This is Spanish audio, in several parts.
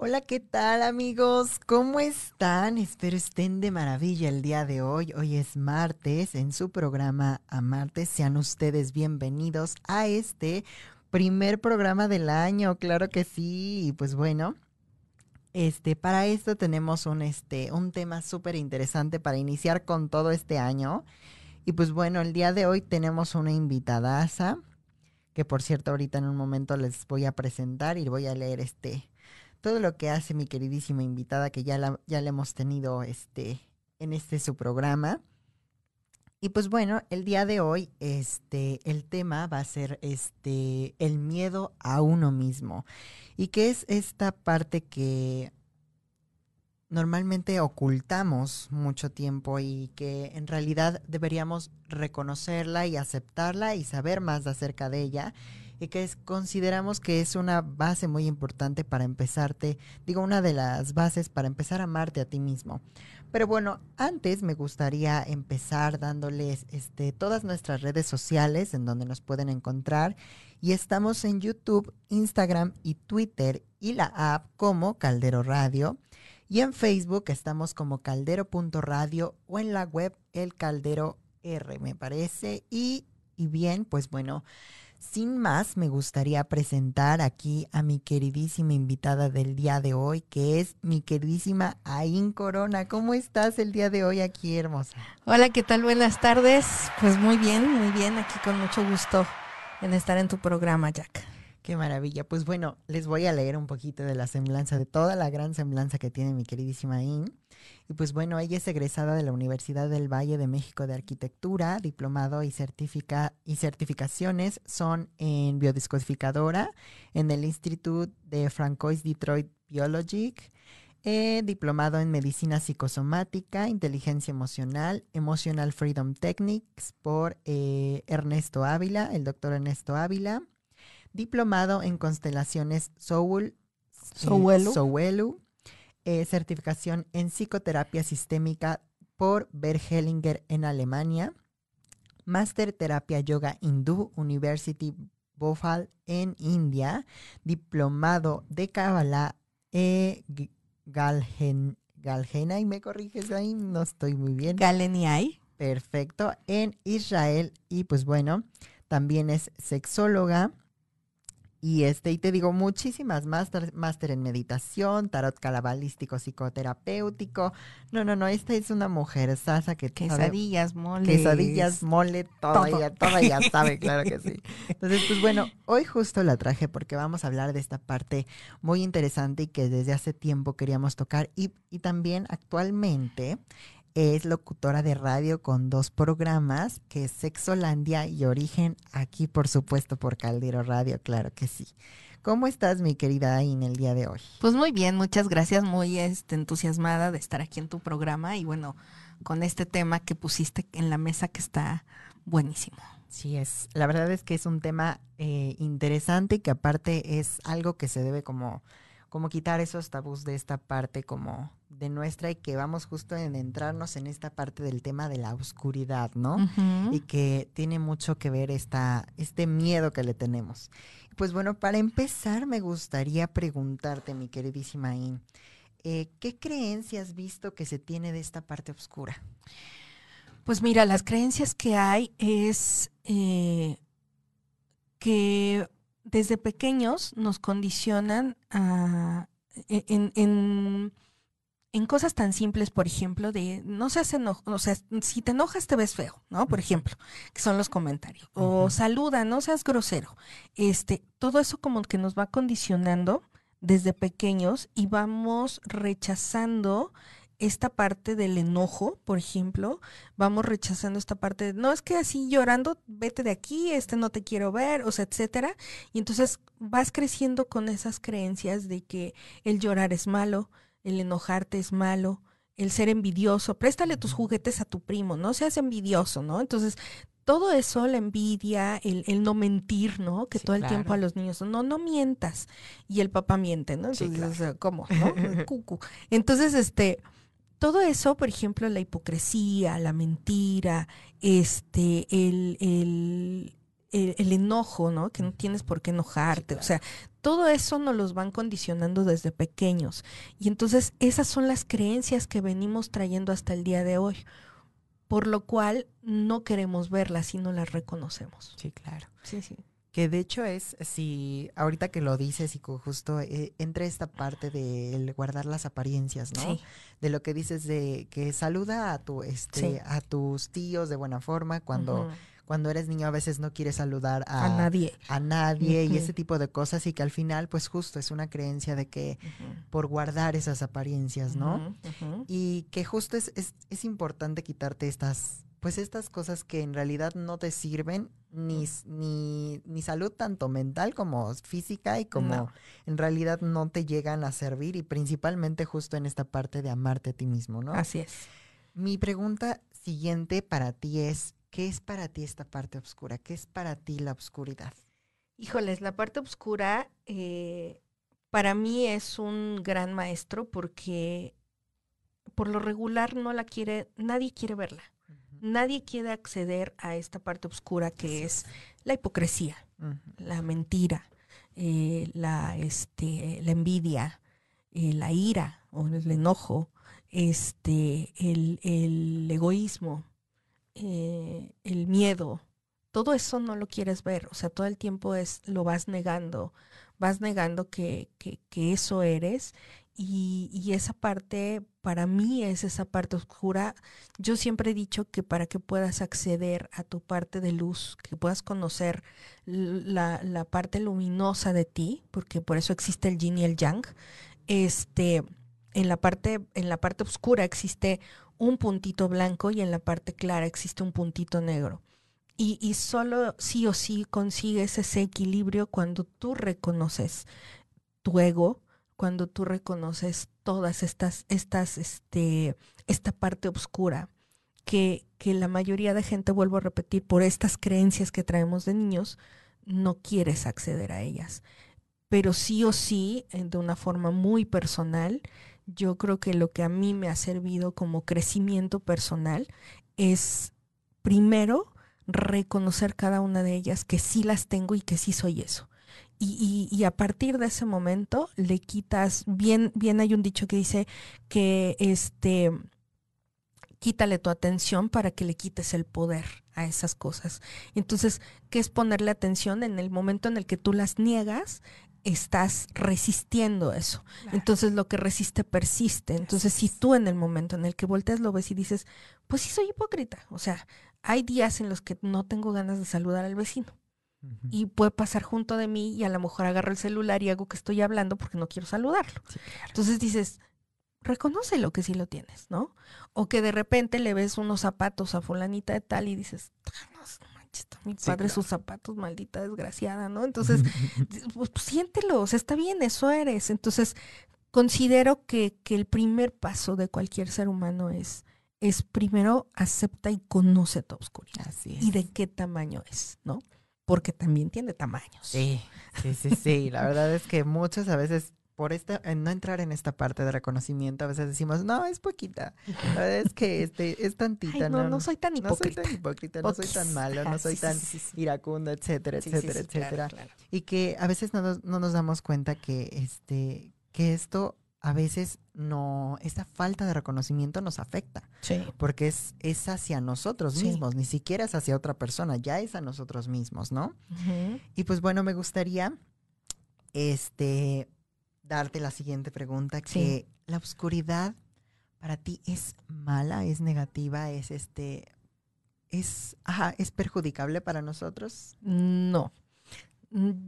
Hola, ¿qué tal amigos? ¿Cómo están? Espero estén de maravilla el día de hoy. Hoy es martes en su programa A Martes. Sean ustedes bienvenidos a este primer programa del año. Claro que sí. Y pues bueno, este, para esto tenemos un, este, un tema súper interesante para iniciar con todo este año. Y pues bueno, el día de hoy tenemos una invitadaza, que por cierto ahorita en un momento les voy a presentar y voy a leer este todo lo que hace mi queridísima invitada, que ya la, ya hemos tenido este, en este su programa. Y pues bueno, el día de hoy, este, el tema va a ser este, el miedo a uno mismo. Y que es esta parte que normalmente ocultamos mucho tiempo y que en realidad deberíamos reconocerla y aceptarla y saber más acerca de ella y que consideramos que es una base muy importante para empezarte, digo, una de las bases para empezar a amarte a ti mismo. Pero bueno, antes me gustaría empezar dándoles este, todas nuestras redes sociales en donde nos pueden encontrar. Y estamos en YouTube, Instagram y Twitter y la app como Caldero Radio. Y en Facebook estamos como caldero.radio o en la web El Caldero R, me parece. Y, y bien, pues bueno, sin más, me gustaría presentar aquí a mi queridísima invitada del día de hoy, que es mi queridísima Ain Corona. ¿Cómo estás el día de hoy aquí, hermosa? Hola, ¿qué tal? Buenas tardes. Pues muy bien, muy bien, aquí con mucho gusto en estar en tu programa, Jack. Qué maravilla. Pues bueno, les voy a leer un poquito de la semblanza, de toda la gran semblanza que tiene mi queridísima Ain. Y pues bueno, ella es egresada de la Universidad del Valle de México de Arquitectura, diplomado y, certifica y certificaciones son en biodiscodificadora, en el Instituto de Francois Detroit Biologic, eh, diplomado en medicina psicosomática, inteligencia emocional, Emotional Freedom Techniques por eh, Ernesto Ávila, el doctor Ernesto Ávila, diplomado en constelaciones Soul, Sowelu eh, certificación en psicoterapia sistémica por Bergelinger en Alemania, Master Terapia Yoga Hindú University Bhopal en India, diplomado de Kabbalah e Galgen, Galgena, y me corriges ahí, no estoy muy bien. Galeniai. Perfecto, en Israel y pues bueno, también es sexóloga y este, y te digo, muchísimas máster, máster en meditación, tarot calabalístico psicoterapéutico. No, no, no, esta es una mujer sasa que Quesadillas, mole. Quesadillas, mole, todo, Ella, toda ella sabe, claro que sí. Entonces, pues bueno, hoy justo la traje porque vamos a hablar de esta parte muy interesante y que desde hace tiempo queríamos tocar. Y, y también actualmente es locutora de radio con dos programas, que es Sexolandia y Origen, aquí por supuesto por Caldero Radio, claro que sí. ¿Cómo estás, mi querida Ain, el día de hoy? Pues muy bien, muchas gracias, muy este, entusiasmada de estar aquí en tu programa y bueno, con este tema que pusiste en la mesa que está buenísimo. Sí, es. La verdad es que es un tema eh, interesante y que aparte es algo que se debe como, como quitar esos tabús de esta parte como de nuestra y que vamos justo en entrarnos en esta parte del tema de la oscuridad, ¿no? Y que tiene mucho que ver esta, este miedo que le tenemos. Pues bueno, para empezar me gustaría preguntarte, mi queridísima In, eh, ¿qué creencias has visto que se tiene de esta parte oscura? Pues mira, las creencias que hay es eh, que desde pequeños nos condicionan a, en en cosas tan simples, por ejemplo, de no seas enojo, o sea, si te enojas te ves feo, ¿no? Por ejemplo, que son los comentarios. O saluda, no seas grosero. Este, todo eso como que nos va condicionando desde pequeños y vamos rechazando esta parte del enojo, por ejemplo, vamos rechazando esta parte de, no es que así llorando, vete de aquí, este no te quiero ver, o sea, etcétera. Y entonces vas creciendo con esas creencias de que el llorar es malo, el enojarte es malo, el ser envidioso, préstale tus juguetes a tu primo, no seas envidioso, ¿no? Entonces, todo eso, la envidia, el, el no mentir, ¿no? Que todo el tiempo a los niños, no, no mientas. Y el papá miente, ¿no? Entonces, ¿cómo? ¿no? Cucu. Entonces, este, todo eso, por ejemplo, la hipocresía, la mentira, este, el, el, el, enojo, ¿no? Que no tienes por qué enojarte. O sea, Todo eso nos los van condicionando desde pequeños. Y entonces esas son las creencias que venimos trayendo hasta el día de hoy. Por lo cual no queremos verlas y no las reconocemos. Sí, claro. Sí, sí. Que de hecho es, si ahorita que lo dices y justo eh, entra esta parte de guardar las apariencias, ¿no? Sí. De lo que dices de que saluda a tu, este, Sí. a tus tíos de buena forma cuando. Cuando eres niño a veces no quieres saludar a, a nadie. a nadie y ese tipo de cosas y que al final pues justo es una creencia de que por guardar esas apariencias, ¿no? Y que justo es, es, es importante quitarte estas, pues estas cosas que en realidad no te sirven ni, ni, ni salud tanto mental como física y como No. en realidad no te llegan a servir y principalmente justo en esta parte de amarte a ti mismo, ¿no? Así es. Mi pregunta siguiente para ti es, ¿qué es para ti esta parte oscura? ¿Qué es para ti la oscuridad? Híjoles, la parte oscura eh, para mí es un gran maestro porque por lo regular no la quiere, nadie quiere verla. Nadie quiere acceder a esta parte oscura que es la hipocresía, la mentira, eh, la, este, la envidia, eh, la ira o el enojo, este, el, el egoísmo, eh, el miedo. Todo eso no lo quieres ver, o sea, todo el tiempo es lo vas negando, vas negando que, que, que eso eres y, y esa parte para mí es esa parte oscura. Yo siempre he dicho que para que puedas acceder a tu parte de luz, que puedas conocer la, la parte luminosa de ti, porque por eso existe el yin y el yang, este, en la parte, en la parte oscura existe un puntito blanco y en la parte clara existe un puntito negro. Y, y solo sí o sí consigues ese equilibrio cuando tú reconoces tu ego, cuando tú reconoces todas estas, estas, este, esta parte oscura que, que la mayoría de gente, vuelvo a repetir, por estas creencias que traemos de niños, no quieres acceder a ellas. Pero sí o sí, eh, de una forma muy personal, yo creo que lo que a mí me ha servido como crecimiento personal es primero reconocer cada una de ellas, que sí las tengo y que sí soy eso. Y, y, a partir de ese momento le quitas, bien, bien hay un dicho que dice que este quítale tu atención para que le quites el poder a esas cosas. Entonces, ¿qué es ponerle atención en el momento en el que tú las niegas? Estás resistiendo eso. Claro. Entonces lo que resiste persiste. Entonces, si tú en el momento en el que volteas lo ves y dices, pues sí soy hipócrita. O sea, hay días en los que no tengo ganas de saludar al vecino. Uh -huh. Y puede pasar junto de mí y a lo mejor agarro el celular y hago que estoy hablando porque no quiero saludarlo. Sí, claro. Entonces dices, reconoce lo que sí lo tienes, ¿no? O que de repente le ves unos zapatos a fulanita de tal y dices, ah, no, manches, está mi padre sí, claro. sus zapatos, maldita desgraciada, ¿no? Entonces, pues, pues siéntelo, o sea, está bien, eso eres. Entonces, considero que, que el primer paso de cualquier ser humano es es primero acepta y conoce tu oscuridad. Así es. Y de qué tamaño es, ¿no? Porque también tiene tamaños. Sí, sí, sí, sí. La verdad es que muchas a veces, por esta, no entrar en esta parte de reconocimiento, a veces decimos, no, es poquita. Es que este, es tantita. Ay, no, no, no, soy tan hipócrita. No soy tan hipócrita, no soy tan malo, no soy sí, tan sí, sí, iracundo, etcétera, etcétera, etcétera. Claro, claro. Y que a veces no nos, no nos damos cuenta que, este, que esto a veces no, esta falta de reconocimiento nos afecta. Sí. Porque es, es hacia nosotros Sí. mismos, ni siquiera es hacia otra persona, ya es a nosotros mismos, ¿no? Y pues bueno, me gustaría este darte la siguiente pregunta, que Sí. la oscuridad para ti es mala, es negativa, es este es ajá, es perjudicable para nosotros. No.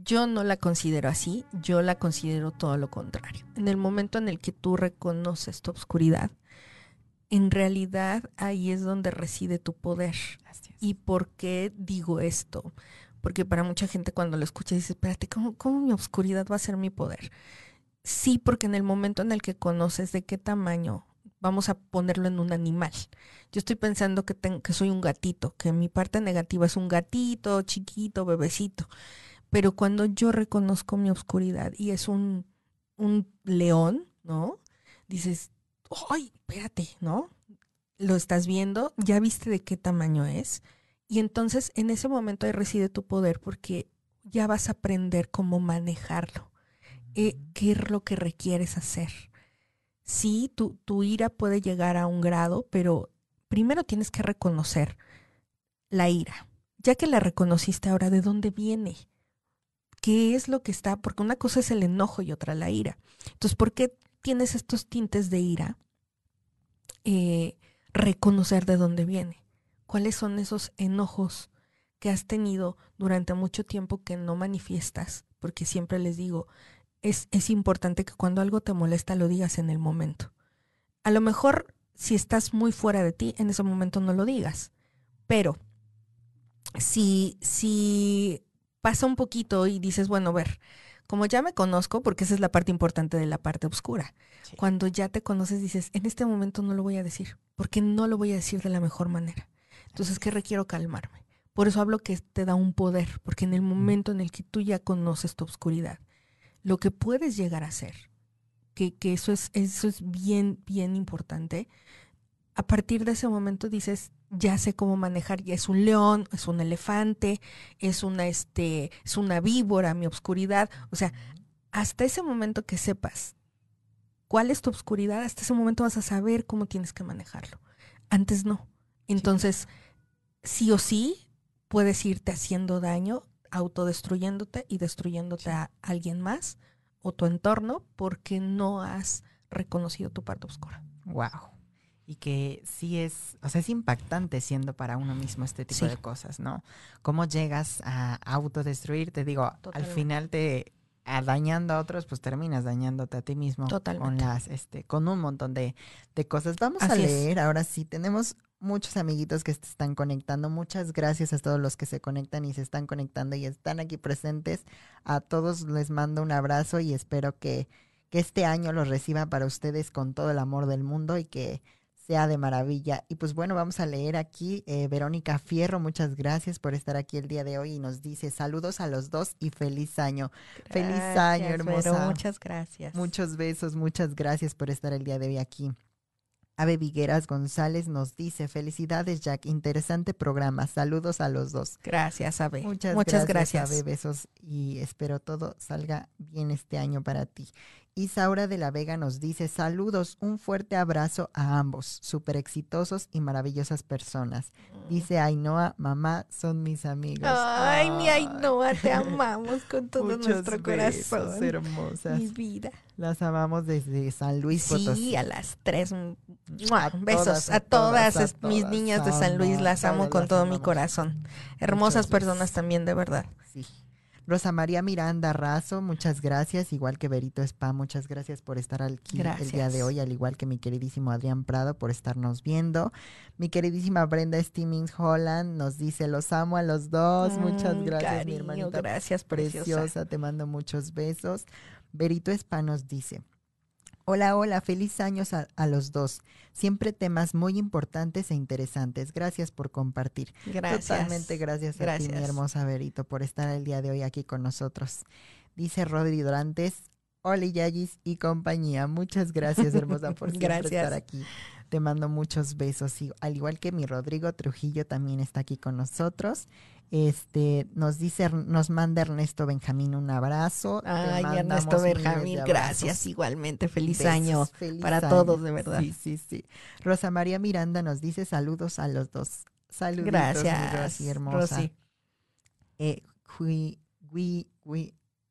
Yo no la considero así, yo la considero todo lo contrario. En el momento en el que tú reconoces tu oscuridad, en realidad ahí es donde reside tu poder. ¿Y por qué digo esto? Porque para mucha gente cuando lo escucha dice, espérate, ¿cómo, ¿cómo mi oscuridad va a ser mi poder? Sí, porque en el momento en el que conoces de qué tamaño, vamos a ponerlo en un animal. Yo estoy pensando que, ten- que soy un gatito, que mi parte negativa es un gatito, chiquito, bebecito. Pero cuando yo reconozco mi oscuridad y es un, un león, ¿no? Dices, ¡ay, espérate, ¿no? Lo estás viendo, ya viste de qué tamaño es. Y entonces en ese momento ahí reside tu poder porque ya vas a aprender cómo manejarlo. Eh, qué es lo que requieres hacer. Sí, tu, tu ira puede llegar a un grado, pero primero tienes que reconocer la ira. Ya que la reconociste ahora, ¿de dónde viene? ¿Qué es lo que está? Porque una cosa es el enojo y otra la ira. Entonces, ¿por qué tienes estos tintes de ira? Eh, reconocer de dónde viene. ¿Cuáles son esos enojos que has tenido durante mucho tiempo que no manifiestas? Porque siempre les digo, es, es importante que cuando algo te molesta lo digas en el momento. A lo mejor si estás muy fuera de ti, en ese momento no lo digas. Pero si, si pasa un poquito y dices, bueno, a ver, como ya me conozco, porque esa es la parte importante de la parte oscura. Cuando ya te conoces, dices, en este momento no lo voy a decir, porque no lo voy a decir de la mejor manera. Entonces, ¿qué requiero calmarme? Por eso hablo que te da un poder, porque en el momento en el que tú ya conoces tu oscuridad, lo que puedes llegar a hacer, que, que eso, es, eso es bien, bien importante, a partir de ese momento dices, ya sé cómo manejar, ya es un león, es un elefante, es una, este, es una víbora, mi obscuridad. O sea, hasta ese momento que sepas cuál es tu obscuridad, hasta ese momento vas a saber cómo tienes que manejarlo. Antes no. Entonces, sí o sí, puedes irte haciendo daño, autodestruyéndote y destruyéndote a alguien más o tu entorno porque no has reconocido tu parte oscura. Wow y que sí es, o sea, es impactante siendo para uno mismo este tipo de cosas, ¿no? ¿Cómo llegas a autodestruirte? Digo, al final te a dañando a otros, pues terminas dañándote a ti mismo con las, este, con un montón de, de cosas. Vamos a leer, ahora sí, tenemos muchos amiguitos que se están conectando. Muchas gracias a todos los que se conectan y se están conectando y están aquí presentes. A todos les mando un abrazo y espero que, que este año los reciba para ustedes con todo el amor del mundo y que sea de maravilla. Y pues bueno, vamos a leer aquí. Eh, Verónica Fierro, muchas gracias por estar aquí el día de hoy y nos dice saludos a los dos y feliz año. feliz año, hermosa. muchas gracias. Muchos besos, muchas gracias por estar el día de hoy aquí. Ave Vigueras González nos dice, felicidades Jack, interesante programa, saludos a los dos. Gracias, Ave. Muchas, Muchas gracias, gracias. Ave, besos y espero todo salga bien este año para ti. Isaura de la Vega nos dice, saludos, un fuerte abrazo a ambos, súper exitosos y maravillosas personas. Dice Ainhoa, mamá, son mis amigos. Ay, mi Ainhoa, te amamos con todo nuestro corazón. hermosas. Mi vida. Las amamos desde San Luis Potosí. Sí, a las tres. Besos a, todas, mis niñas de San Luis, las amo con todo mi corazón. Hermosas personas también, de verdad. Sí. Rosa María Miranda Razo, muchas gracias, igual que Berito Spa, muchas gracias por estar aquí el día de hoy, al igual que mi queridísimo Adrián Prado por estarnos viendo. Mi queridísima Brenda Steamings Holland nos dice, los amo a los dos, muchas mm, gracias, mi hermanita. Gracias, preciosa, te mando muchos besos. Berito Spa nos dice, Hola, hola, feliz años a, los dos. Siempre temas muy importantes e interesantes. Gracias por compartir. Gracias. Totalmente gracias, a ti, mi hermosa Verito, por estar el día de hoy aquí con nosotros. Dice Rodri Dorantes, hola Yagis y compañía. Muchas gracias, hermosa, por estar aquí. Te mando muchos besos. Y, al igual que mi Rodrigo Trujillo también está aquí con nosotros. Este, nos dice, nos manda Ernesto Benjamín un abrazo. Ay, Ernesto Benjamín, gracias igualmente. Feliz año para todos, de verdad. Sí, sí, sí. Rosa María Miranda nos dice saludos a los dos. Saludos. Gracias. hermosa. Eh,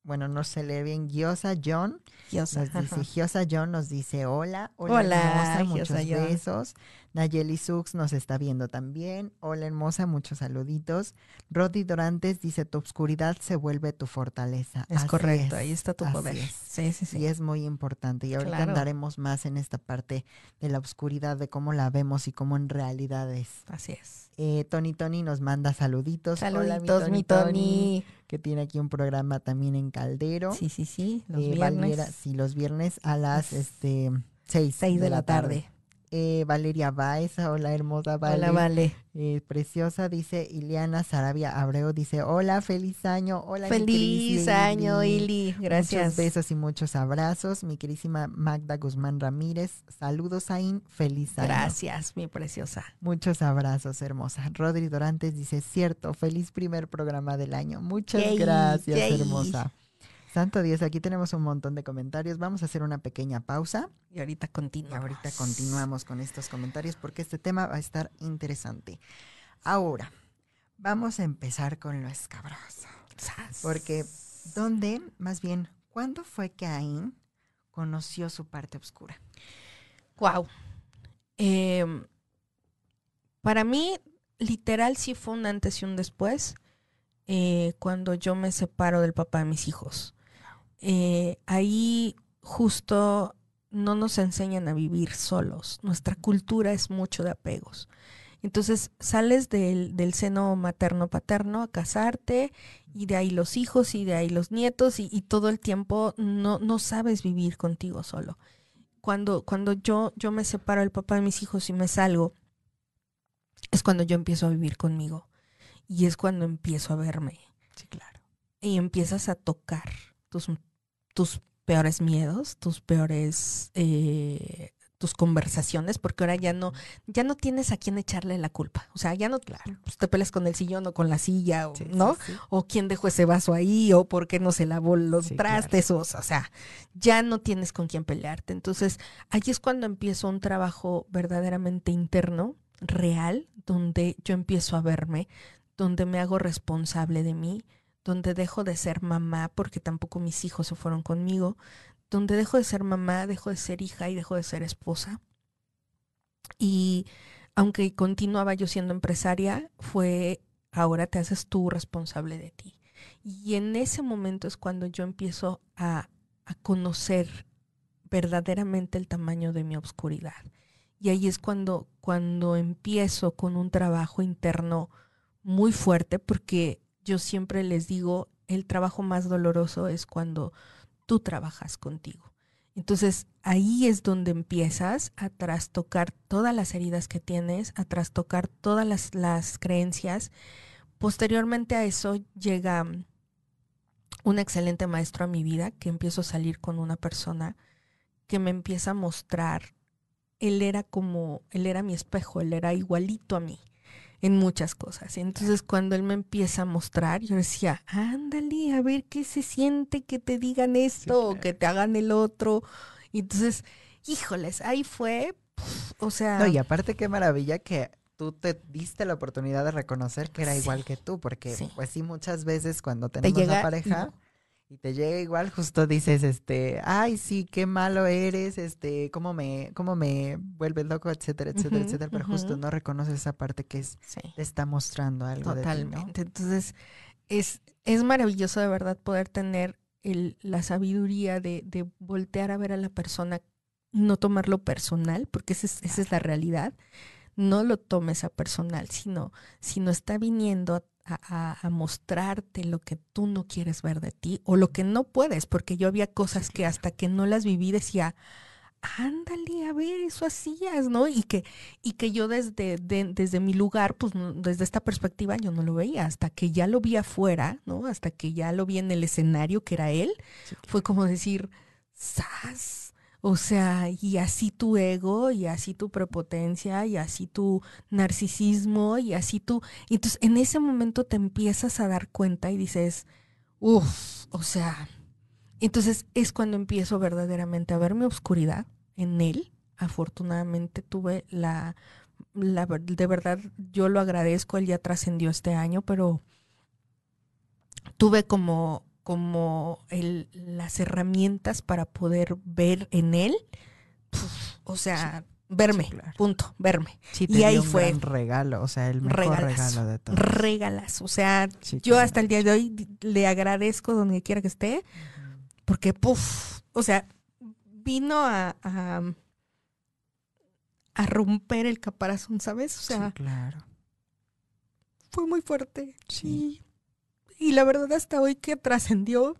bueno, no se lee bien, Giosa John. Giosa, nos dice, Giosa John nos dice hola, hola, hola muchos besos. Nayeli Sux nos está viendo también. Hola hermosa, muchos saluditos. Rodi Dorantes dice, tu obscuridad se vuelve tu fortaleza. Es correcto, ahí está tu poder. Sí, sí, sí. Y es muy importante. Y ahorita andaremos más en esta parte de la obscuridad, de cómo la vemos y cómo en realidad es. Así es. Eh, Tony Tony nos manda saluditos. Saluditos, mi Tony, Que tiene aquí un programa también en Caldero. Sí, sí, sí. Los eh, viernes. sí, los viernes a las este, seis, de, la tarde. Eh, Valeria Baez, hola hermosa Vale. Hola, Vale. Eh, preciosa, dice Iliana Sarabia Abreu, dice, hola, feliz año, hola. Feliz año, Ili, gracias. Muchos besos y muchos abrazos. Mi querísima Magda Guzmán Ramírez, saludos Ain, feliz año. Gracias, mi preciosa. Muchos abrazos, hermosa. Rodri Dorantes dice, cierto, feliz primer programa del año. Muchas gracias, hermosa. Santo Dios, aquí tenemos un montón de comentarios. Vamos a hacer una pequeña pausa. Y ahorita continuamos. ahorita continuamos con estos comentarios porque este tema va a estar interesante. Ahora, vamos a empezar con lo escabroso. Porque, ¿dónde, más bien, cuándo fue que Caín conoció su parte oscura? Wow. Em, para mí, literal, sí fue un antes y un después eh, cuando yo me separo del papá de mis hijos. Eh, ahí justo no nos enseñan a vivir solos. Nuestra cultura es mucho de apegos. Entonces sales del, del seno materno-paterno a casarte y de ahí los hijos y de ahí los nietos y, y todo el tiempo no, no sabes vivir contigo solo cuando, cuando yo, yo me separo del papá de mis hijos y me salgo, es cuando yo empiezo a vivir conmigo. Y es cuando empiezo a verme. Sí, claro. Y empiezas a tocar tus, tus peores miedos, tus peores eh, tus conversaciones, porque ahora ya no, ya no tienes a quién echarle la culpa. O sea, ya no pues, te peleas con el sillón o con la silla, o, Sí, ¿no? sí. o quién dejó ese vaso ahí, o por qué no se lavó los trastes, o, o sea, ya no tienes con quién pelearte. Entonces, ahí es cuando empiezo un trabajo verdaderamente interno, real, donde yo empiezo a verme, donde me hago responsable de mí, donde dejo de ser mamá, porque tampoco mis hijos se fueron conmigo, donde dejo de ser mamá, dejo de ser hija y dejo de ser esposa. Y aunque continuaba yo siendo empresaria, fue ahora te haces tú responsable de ti. Y en ese momento es cuando yo empiezo a, a conocer verdaderamente el tamaño de mi obscuridad. Y ahí es cuando, cuando empiezo con un trabajo interno muy fuerte, porque yo siempre les digo, el trabajo más doloroso es cuando tú trabajas contigo. Entonces ahí es donde empiezas a trastocar todas las heridas que tienes, a trastocar todas las, las creencias. Posteriormente a eso llega un excelente maestro a mi vida, que empiezo a salir con una persona que me empieza a mostrar, él era como, él era mi espejo, él era igualito a mí en muchas cosas. Entonces cuando él me empieza a mostrar, yo decía, ándale, a ver qué se siente que te digan esto claro. o que te hagan el otro. Y entonces, híjoles, ahí fue, o sea... No, y aparte qué maravilla que tú te diste la oportunidad de reconocer que era Sí. igual que tú, porque Sí. pues sí, muchas veces cuando tenemos llega una pareja no. Y te llega igual, justo dices, este, ay, sí, qué malo eres, este, cómo me, cómo me vuelves loco, etcétera, etcétera, etcétera, pero justo no reconoces esa parte que es, sí. te está mostrando algo de ti, ¿no? Totalmente. Entonces, es, es maravilloso de verdad poder tener el, la sabiduría de, de voltear a ver a la persona no tomarlo personal, porque esa es, esa es la realidad. No lo tomes a personal, sino, sino está viniendo a, a- a mostrarte lo que tú no quieres ver de ti o lo que no puedes, porque yo había cosas que hasta que no las viví decía, ándale, a ver, eso hacías, ¿no? Y que, y que yo desde, de- desde mi lugar, pues desde esta perspectiva yo no lo veía, hasta que ya lo vi afuera, ¿no? Hasta que ya lo vi en el escenario que era él, Sí, fue como decir, ¡zas! O sea, y así tu ego, y así tu prepotencia, y así tu narcisismo, y así tu... Entonces, en ese momento te empiezas a dar cuenta y dices, uff, o sea... Entonces es cuando empiezo verdaderamente a ver mi oscuridad en él. Afortunadamente tuve la, la de verdad, yo lo agradezco, él ya trascendió este año, pero tuve como, como el, las herramientas para poder ver en él, puf, o sea, verme, sí, claro. punto, verme. Sí, Y te ahí dio un fue gran regalo, o sea, el mejor regalazo, regalo de todo. Regalas, o sea, yo claro. hasta el día de hoy le agradezco donde quiera que esté, porque, puff, o sea, vino a, a, a romper el caparazón, ¿sabes? O sea, sí, claro. fue muy fuerte. Sí. Y, la verdad, hasta hoy que trascendió,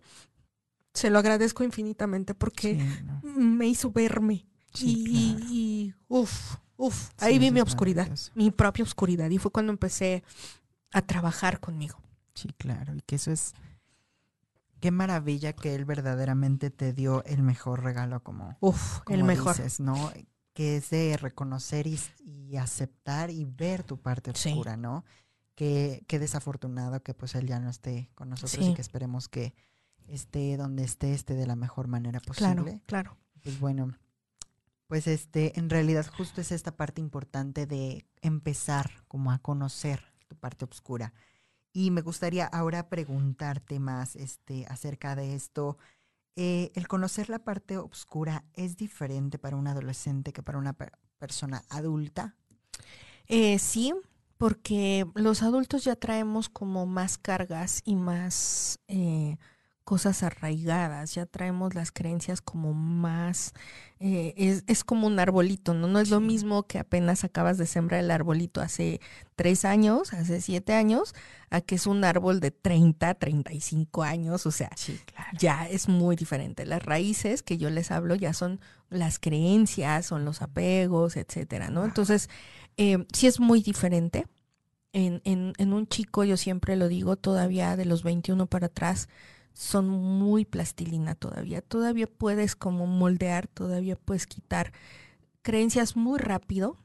se lo agradezco infinitamente porque Sí, no. me hizo verme. Sí, y, claro. y, uff, uff, Sí, ahí vi eso mi maravilloso. mi propia oscuridad. Y fue cuando empecé a trabajar conmigo. Sí, claro. Y que eso es. Qué maravilla que él verdaderamente te dio el mejor regalo, como, Uf, como el mejor. dices, ¿no? Que es de reconocer y, y aceptar y ver tu parte Sí. oscura, ¿no? Que, qué desafortunado que pues él ya no esté con nosotros y que esperemos que esté donde esté, esté de la mejor manera posible. Claro, claro. Pues bueno, pues este, en realidad justo es esta parte importante de empezar como a conocer tu parte oscura. Y me gustaría ahora preguntarte más este, acerca de esto. Eh, ¿El conocer la parte oscura es diferente para un adolescente que para una persona adulta? Eh, sí, porque los adultos ya traemos como más cargas y más eh, cosas arraigadas, ya traemos las creencias como más, eh, es, es, como un arbolito, ¿no? No es lo mismo que apenas acabas de sembrar el arbolito hace tres años, hace siete años, a que es un árbol de 30, 35 años, o sea, ya es muy diferente. Las raíces que yo les hablo ya son las creencias, son los apegos, etcétera, ¿no? Entonces, eh, sí es muy diferente. En, en, en un chico, yo siempre lo digo, todavía de los 21 para atrás, son muy plastilina todavía. Todavía puedes como moldear, todavía puedes quitar creencias muy rápido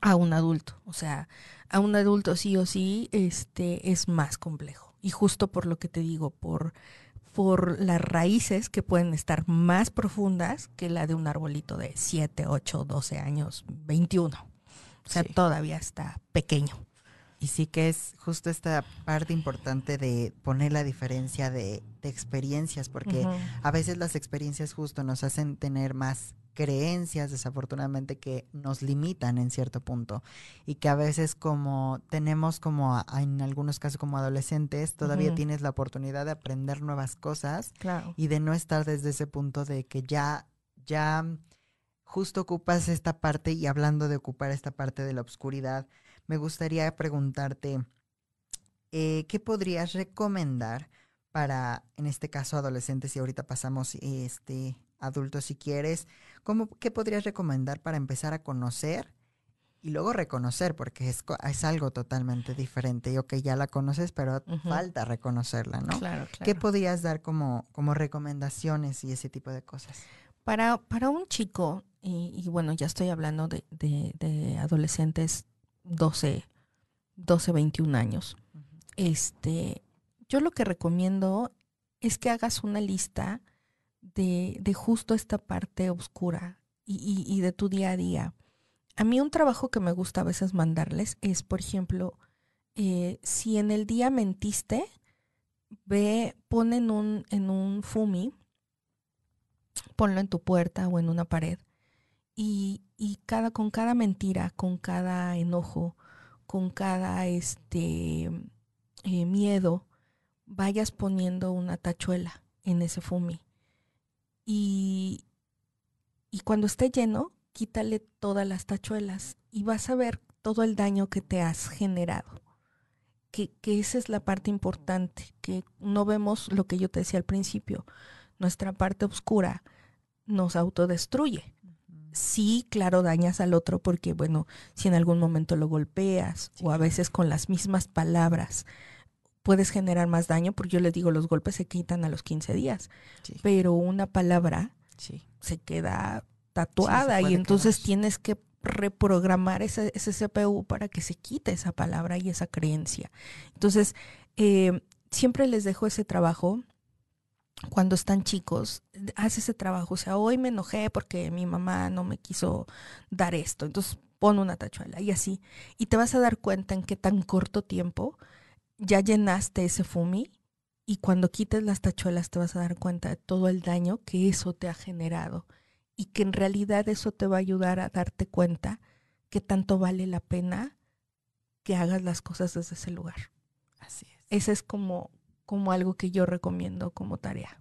a un adulto. O sea, a un adulto sí o sí este, es más complejo. Y justo por lo que te digo, por, por las raíces que pueden estar más profundas que la de un arbolito de 7, 8, 12 años, 21. O sea, todavía está pequeño. Y sí que es justo esta parte importante de poner la diferencia de, experiencias, porque a veces las experiencias justo nos hacen tener más creencias, desafortunadamente, que nos limitan en cierto punto. Y que a veces como tenemos como, en algunos casos como adolescentes, todavía tienes la oportunidad de aprender nuevas cosas y de no estar desde ese punto de que ya, ya justo ocupas esta parte y hablando de ocupar esta parte de la oscuridad, me gustaría preguntarte, eh, ¿qué podrías recomendar para, en este caso, adolescentes y ahorita pasamos este adultos si quieres? ¿cómo, ¿Qué podrías recomendar para empezar a conocer y luego reconocer? Porque es, es algo totalmente diferente. Yo que ya la conoces, pero falta reconocerla, ¿no? Claro, claro. ¿Qué podrías dar como, como recomendaciones y ese tipo de cosas? Para, para un chico, y, bueno, ya estoy hablando de, de adolescentes 12, 12, 21 años. Este, yo lo que recomiendo es que hagas una lista de, de justo esta parte oscura y, y, de tu día a día. A mí un trabajo que me gusta a veces mandarles es, por ejemplo, eh, si en el día mentiste, ve, pon en un, en un fumi, ponlo en tu puerta o en una pared y, cada, con cada mentira, con cada enojo, con cada este eh, miedo, vayas poniendo una tachuela en ese fumi. Y, y cuando esté lleno, quítale todas las tachuelas y vas a ver todo el daño que te has generado. Que, que, esa es la parte importante, que no vemos lo que yo te decía al principio. Nuestra parte oscura nos autodestruye sí, claro, dañas al otro porque, bueno, si en algún momento lo golpeas o a veces con las mismas palabras puedes generar más daño, porque yo les digo, los golpes se quitan a los 15 días, pero una palabra se queda tatuada y entonces tienes que reprogramar ese, ese, CPU para que se quite esa palabra y esa creencia. Entonces, eh, siempre les dejo ese trabajo cuando están chicos, hace ese trabajo. O sea, hoy me enojé porque mi mamá no me quiso dar esto. Entonces pon una tachuela y así. Y te vas a dar cuenta en qué tan corto tiempo ya llenaste ese fumi. Y cuando quites las tachuelas te vas a dar cuenta de todo el daño que eso te ha generado. Y que en realidad eso te va a ayudar a darte cuenta que tanto vale la pena que hagas las cosas desde ese lugar. Así es. Ese es como, como algo que yo recomiendo como tarea.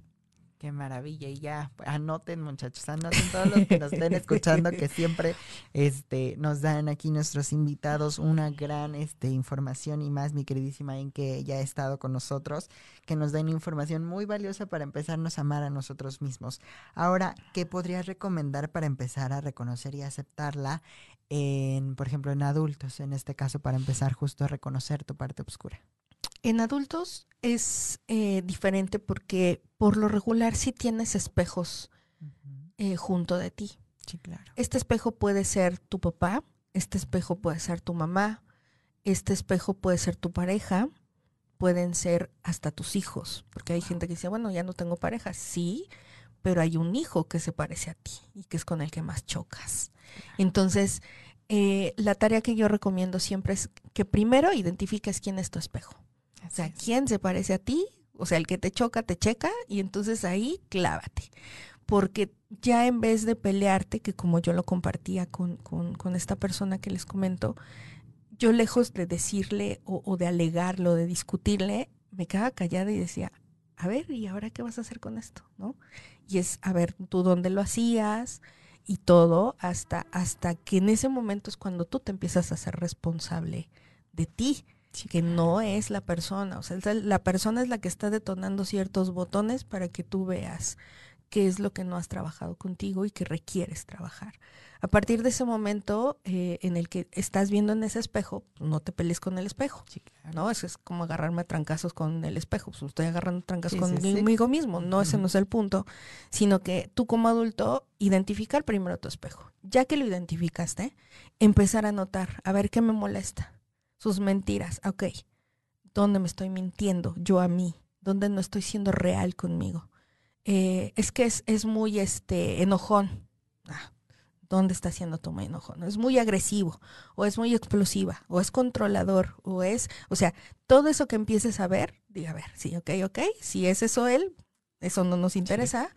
Qué maravilla. Y ya, anoten muchachos, anoten todos los que nos estén escuchando, que siempre este, nos dan aquí nuestros invitados una gran este, información y más, mi queridísima en que ya ha estado con nosotros, que nos den información muy valiosa para empezarnos a amar a nosotros mismos. Ahora, ¿qué podrías recomendar para empezar a reconocer y aceptarla en, por ejemplo, en adultos, en este caso, para empezar justo a reconocer tu parte oscura? En adultos es eh, diferente porque por lo regular sí tienes espejos eh, junto de ti. Sí, claro. Este espejo puede ser tu papá, este espejo puede ser tu mamá, este espejo puede ser tu pareja, pueden ser hasta tus hijos, porque hay gente que dice, bueno, ya no tengo pareja, sí, pero hay un hijo que se parece a ti y que es con el que más chocas. Entonces, eh, la tarea que yo recomiendo siempre es que primero identifiques quién es tu espejo. O sea, quién se parece a ti, o sea, el que te choca, te checa, y entonces ahí clávate. Porque ya en vez de pelearte, que como yo lo compartía con, con, esta persona que les comento, yo lejos de decirle o, o, de alegarlo, de discutirle, me quedaba callada y decía, a ver, ¿y ahora qué vas a hacer con esto? ¿No? Y es, a ver, tú dónde lo hacías y todo, hasta, hasta que en ese momento es cuando tú te empiezas a ser responsable de ti que no es la persona, o sea, la persona es la que está detonando ciertos botones para que tú veas qué es lo que no has trabajado contigo y que requieres trabajar. A partir de ese momento eh, en el que estás viendo en ese espejo, no te pelees con el espejo, ¿no? Eso es como agarrarme a trancazos con el espejo, pues estoy agarrando trancas conmigo mismo, no, ese no es el punto, sino que tú como adulto identificar primero tu espejo. Ya que lo identificaste, empezar a notar, a ver qué me molesta, sus mentiras. Ok, ¿dónde me estoy mintiendo yo a mí? ¿Dónde no estoy siendo real conmigo? Eh, es que es, es, muy este enojón. Ah, ¿Dónde está siendo tu enojón? Es muy agresivo, o es muy explosiva, o es controlador, o es, o sea, todo eso que empieces a ver, diga, a ver, sí, ok, ok, si es eso él, eso no nos interesa,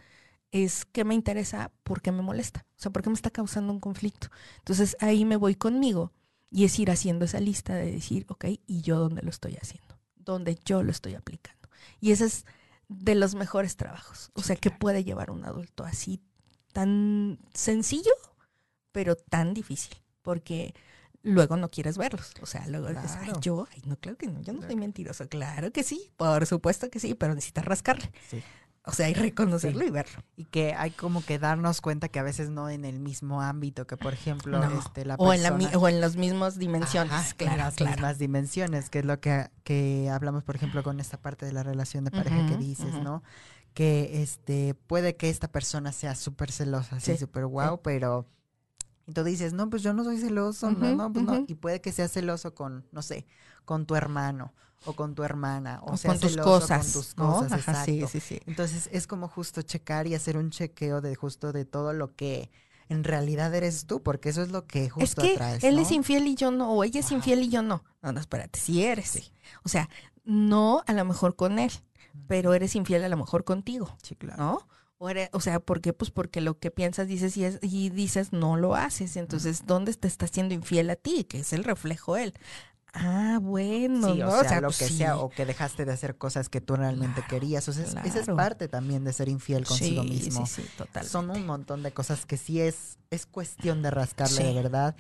es que me interesa porque me molesta, o sea, porque me está causando un conflicto. Entonces ahí me voy conmigo y es ir haciendo esa lista de decir, ok, ¿y yo dónde lo estoy haciendo? ¿Dónde yo lo estoy aplicando? Y ese es de los mejores trabajos. O sea, que puede llevar un adulto así tan sencillo, pero tan difícil. Porque luego no quieres verlos. O sea, luego dices, ay, yo, ay, no, claro que no, yo no soy mentiroso. Claro que sí, por supuesto que sí, pero necesitas rascarle. Sí. O sea, hay reconocerlo y verlo. Y que hay como que darnos cuenta que a veces no en el mismo ámbito que, por ejemplo, este, la o, en la, o en las mismas dimensiones. claro, en las mismas dimensiones, que es lo que, que hablamos, por ejemplo, con esta parte de la relación de pareja que dices, ¿no? Que este puede que esta persona sea súper celosa, así súper guau, pero... Y tú dices, no, pues yo no soy celoso, no, no, pues no. Y puede que sea celoso con, no sé, con tu hermano o con tu hermana o, sea, con tus cosas, con tus cosas, sí, sí, sí. Entonces es como justo checar y hacer un chequeo de justo de todo lo que en realidad eres tú, porque eso es lo que justo es que Él es infiel y yo no, o ella es infiel y yo no. No, no, espérate, si eres. Sí. O sea, no a lo mejor con él, pero eres infiel a lo mejor contigo. Sí, claro. ¿No? O, o sea, ¿por qué? Pues porque lo que piensas, dices y, es, y dices, no lo haces. Entonces, ¿dónde te está siendo infiel a ti? Que es el reflejo él. Ah, bueno, sí, o, sea, lo pues que sea, o que dejaste de hacer cosas que tú realmente querías. O sea, esa es parte también de ser infiel consigo mismo. Sí, sí, total. Son un montón de cosas que sí es, es cuestión de rascarle de verdad.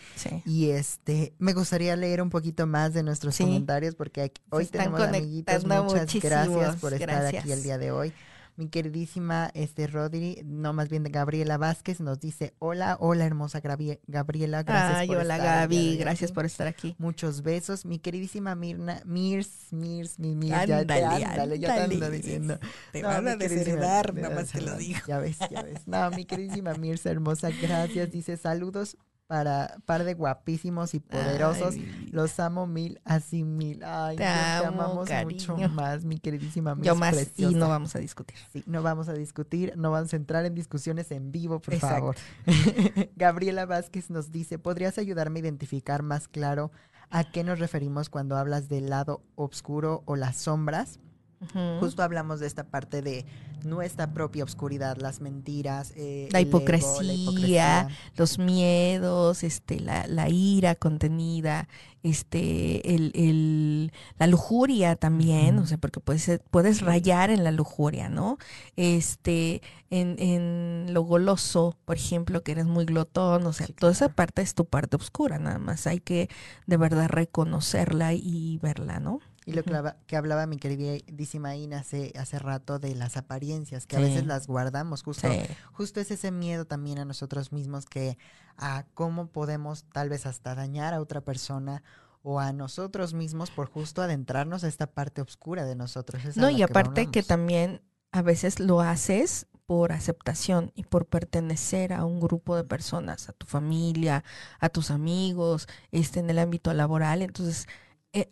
Y este, me gustaría leer un poquito más de nuestros comentarios porque hoy tenemos amiguitos. Muchas gracias por estar aquí el día de hoy. Mi queridísima este Rodri, no más bien de Gabriela Vázquez, nos dice, hola, hola hermosa Gabriela, gracias Ay, hola Gaby, gracias por estar aquí. Muchos besos. Mi queridísima Mirna, Mirs, Mirs, mi Mirs, ya, ándale, ya te ando diciendo. Te no, van a desheredar, nada más te lo digo. Ya ves, ya ves. No, mi queridísima Mirs, hermosa, gracias. Dice, saludos para par de guapísimos y poderosos. Los amo mil así mil. Ay, te, amamos mucho más, mi queridísima Yo más y no vamos a discutir. Sí, no vamos a discutir, no vamos a entrar en discusiones en vivo, por favor. Gabriela Vázquez nos dice, ¿podrías ayudarme a identificar más claro a qué nos referimos cuando hablas del lado oscuro o las sombras? Justo hablamos de esta parte de nuestra propia oscuridad, las mentiras, eh, la, hipocresía, los miedos, este, la, la, ira contenida, este, el, el, la lujuria también, o sea, porque puedes, puedes rayar en la lujuria, ¿no? Este, en, en lo goloso, por ejemplo, que eres muy glotón, o sea, toda esa parte es tu parte oscura, nada más hay que de verdad reconocerla y verla, ¿no? Y lo que, hablaba mi queridísima Ina hace, hace rato de las apariencias, que a veces las guardamos, justo, justo es ese miedo también a nosotros mismos que a cómo podemos tal vez hasta dañar a otra persona o a nosotros mismos por justo adentrarnos a esta parte oscura de nosotros. no, y aparte que también a veces lo haces por aceptación y por pertenecer a un grupo de personas, a tu familia, a tus amigos, este en el ámbito laboral, entonces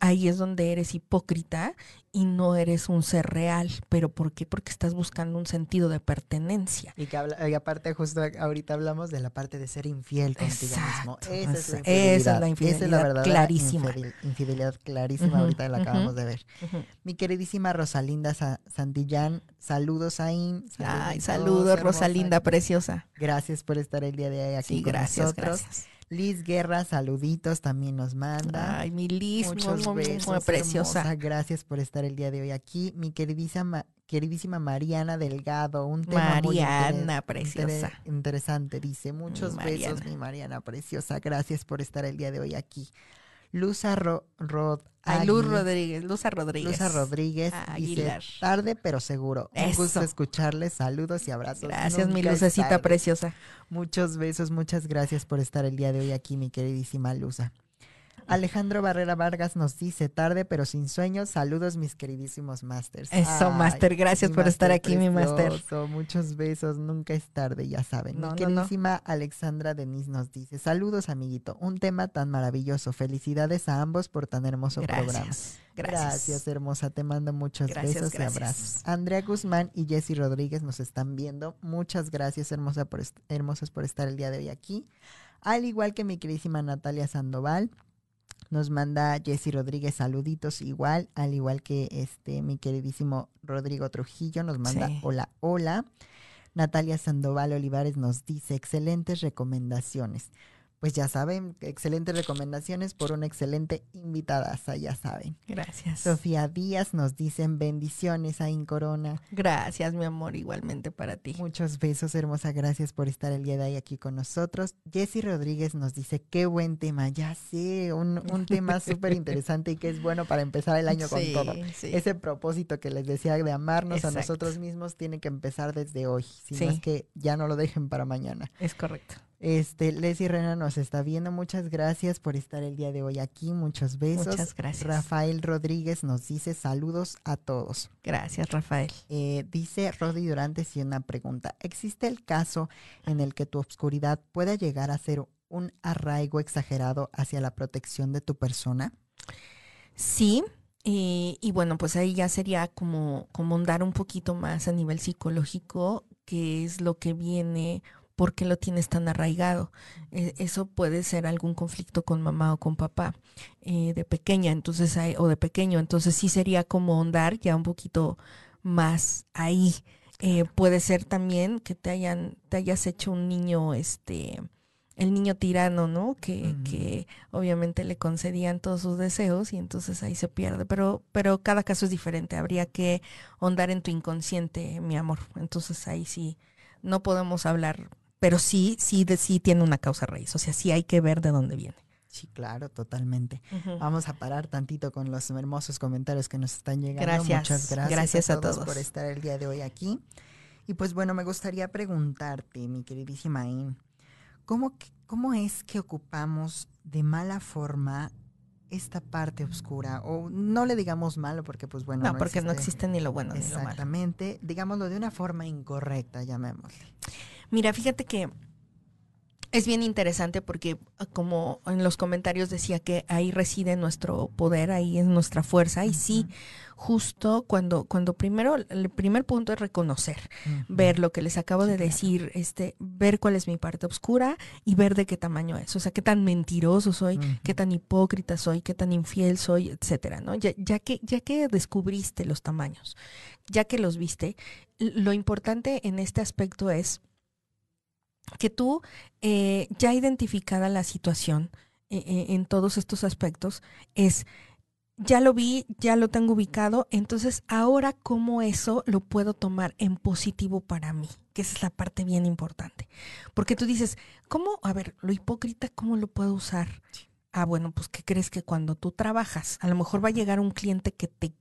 ahí es donde eres hipócrita y no eres un ser real. ¿Pero por qué? Porque estás buscando un sentido de pertenencia. Y que habla, y aparte justo ahorita hablamos de la parte de ser infiel contigo mismo. Esa es la infidelidad. Esa es la, infidelidad Esa es la verdad clarísima. Infidelidad clarísima, ahorita la acabamos de ver. Mi queridísima Rosalinda Santillán, saludos ahí. Ay, saludos Rosalinda, preciosa. Gracias por estar el día de hoy aquí con gracias, nosotros. Gracias. Liz Guerra, saluditos, también nos manda. Ay, mi Liz, muchos besos, preciosa. Gracias por estar el día de hoy aquí. Mi queridísima, queridísima Mariana Delgado, un tema Mariana, preciosa. interesante, dice. Muchos besos, mi Mariana preciosa. Gracias por estar el día de hoy aquí. Luza Rod Luz Rodríguez, Luza Rodríguez. Luza Rodríguez dice, tarde pero seguro. Un gusto escucharles, saludos y abrazos. Gracias, mi lucecita preciosa. Muchos besos, muchas gracias por estar el día de hoy aquí, mi queridísima Luza. Alejandro Barrera Vargas nos dice, tarde pero sin sueños, saludos mis queridísimos masters. Eso, master, gracias por estar aquí, mi master. Muchos besos, nunca es tarde, ya saben. mi queridísima Alexandra Denise nos dice, saludos amiguito, un tema tan maravilloso, felicidades a ambos por tan hermoso programa. Gracias. Gracias, hermosa. Te mando muchos besos y abrazos. Andrea Guzmán y Jessy Rodríguez nos están viendo. Muchas gracias, hermosa por hermosas, por estar el día de hoy aquí. Al igual que mi queridísima Natalia Sandoval. Nos manda Jessy Rodríguez saluditos igual, al igual que este mi queridísimo Rodrigo Trujillo nos manda hola, hola. Natalia Sandoval Olivares nos dice excelentes recomendaciones pues ya saben, excelentes recomendaciones por una excelente invitada, ya saben. Gracias. Sofía Díaz nos dicen bendiciones ahí en Corona. Gracias, mi amor, igualmente para ti. Muchos besos, hermosa, gracias por estar el día de hoy aquí con nosotros. Jessy Rodríguez nos dice, qué buen tema, ya sé, un, un tema súper interesante y que es bueno para empezar el año con todo. Ese propósito que les decía de amarnos a nosotros mismos tiene que empezar desde hoy, si no es que ya no lo dejen para mañana. Es correcto. Este, Leslie Rena nos está viendo. Muchas gracias por estar el día de hoy aquí. Muchos besos. Muchas gracias. Rafael Rodríguez nos dice saludos a todos. Gracias, Rafael. Eh, dice Rodi Durante y una pregunta. ¿Existe el caso en el que tu obscuridad pueda llegar a ser un arraigo exagerado hacia la protección de tu persona? Sí, y, bueno, pues ahí ya sería como, como andar un poquito más a nivel psicológico, que es lo que viene ¿por qué lo tienes tan arraigado? Eh, eso puede ser algún conflicto con mamá o con papá eh, de pequeña, entonces o de pequeño, entonces sí sería como andar ya un poquito más ahí. Eh, puede ser también que te hayan, te hayas hecho un niño, este, el niño tirano, ¿no? Que, que obviamente le concedían todos sus deseos y entonces ahí se pierde. Pero, pero cada caso es diferente. Habría que ahondar en tu inconsciente, mi amor. Entonces ahí sí no podemos hablar pero sí, sí, de, sí tiene una causa raíz, o sea, sí hay que ver de dónde viene. Sí, claro, totalmente. Vamos a parar tantito con los hermosos comentarios que nos están llegando. Gracias. Muchas gracias, gracias a, todos por estar el día de hoy aquí. Y pues bueno, me gustaría preguntarte, mi queridísima In, ¿cómo, ¿cómo es que ocupamos de mala forma esta parte oscura? O no le digamos malo porque pues bueno. No, porque no existe ni lo bueno ni lo malo. Exactamente, digámoslo de una forma incorrecta, llamémosle. Mira, fíjate que es bien interesante porque ah, como en los comentarios decía que ahí reside nuestro poder, ahí es nuestra fuerza y sí, justo cuando cuando primero el primer punto es reconocer, ver lo que les acabo de decir, este ver cuál es mi parte oscura y ver de qué tamaño es, o sea, qué tan mentiroso soy, qué tan hipócrita soy, qué tan infiel soy, etcétera, ¿no? Ya, ya que ya que descubriste los tamaños, ya que los viste, lo importante en este aspecto es que tú, eh, ya identificada la situación eh, eh, en todos estos aspectos, es, ya lo vi, ya lo tengo ubicado, entonces ahora cómo eso lo puedo tomar en positivo para mí, que esa es la parte bien importante. Porque tú dices, ¿cómo, a ver, lo hipócrita, cómo lo puedo usar? Ah, bueno, pues ¿qué crees que cuando tú trabajas, a lo mejor va a llegar un cliente que te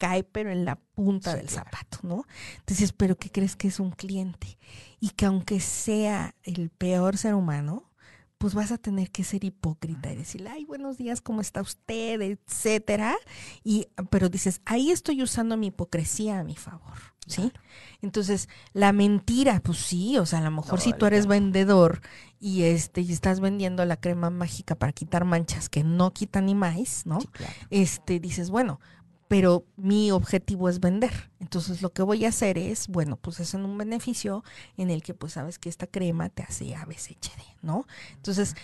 cae pero en la punta del zapato, ¿no? Entonces, pero ¿qué crees que es un cliente? Y que aunque sea el peor ser humano, pues vas a tener que ser hipócrita y decirle, ay, buenos días, ¿cómo está usted? etcétera. Y, pero dices, ahí estoy usando mi hipocresía a mi favor, ¿sí? Entonces, la mentira, pues sí, o sea, a lo mejor si tú eres vendedor y este, y estás vendiendo la crema mágica para quitar manchas que no quita ni más, ¿no? Este, dices, bueno, pero mi objetivo es vender. Entonces lo que voy a hacer es, bueno, pues es en un beneficio en el que pues sabes que esta crema te hace ABCHD, ¿no? Entonces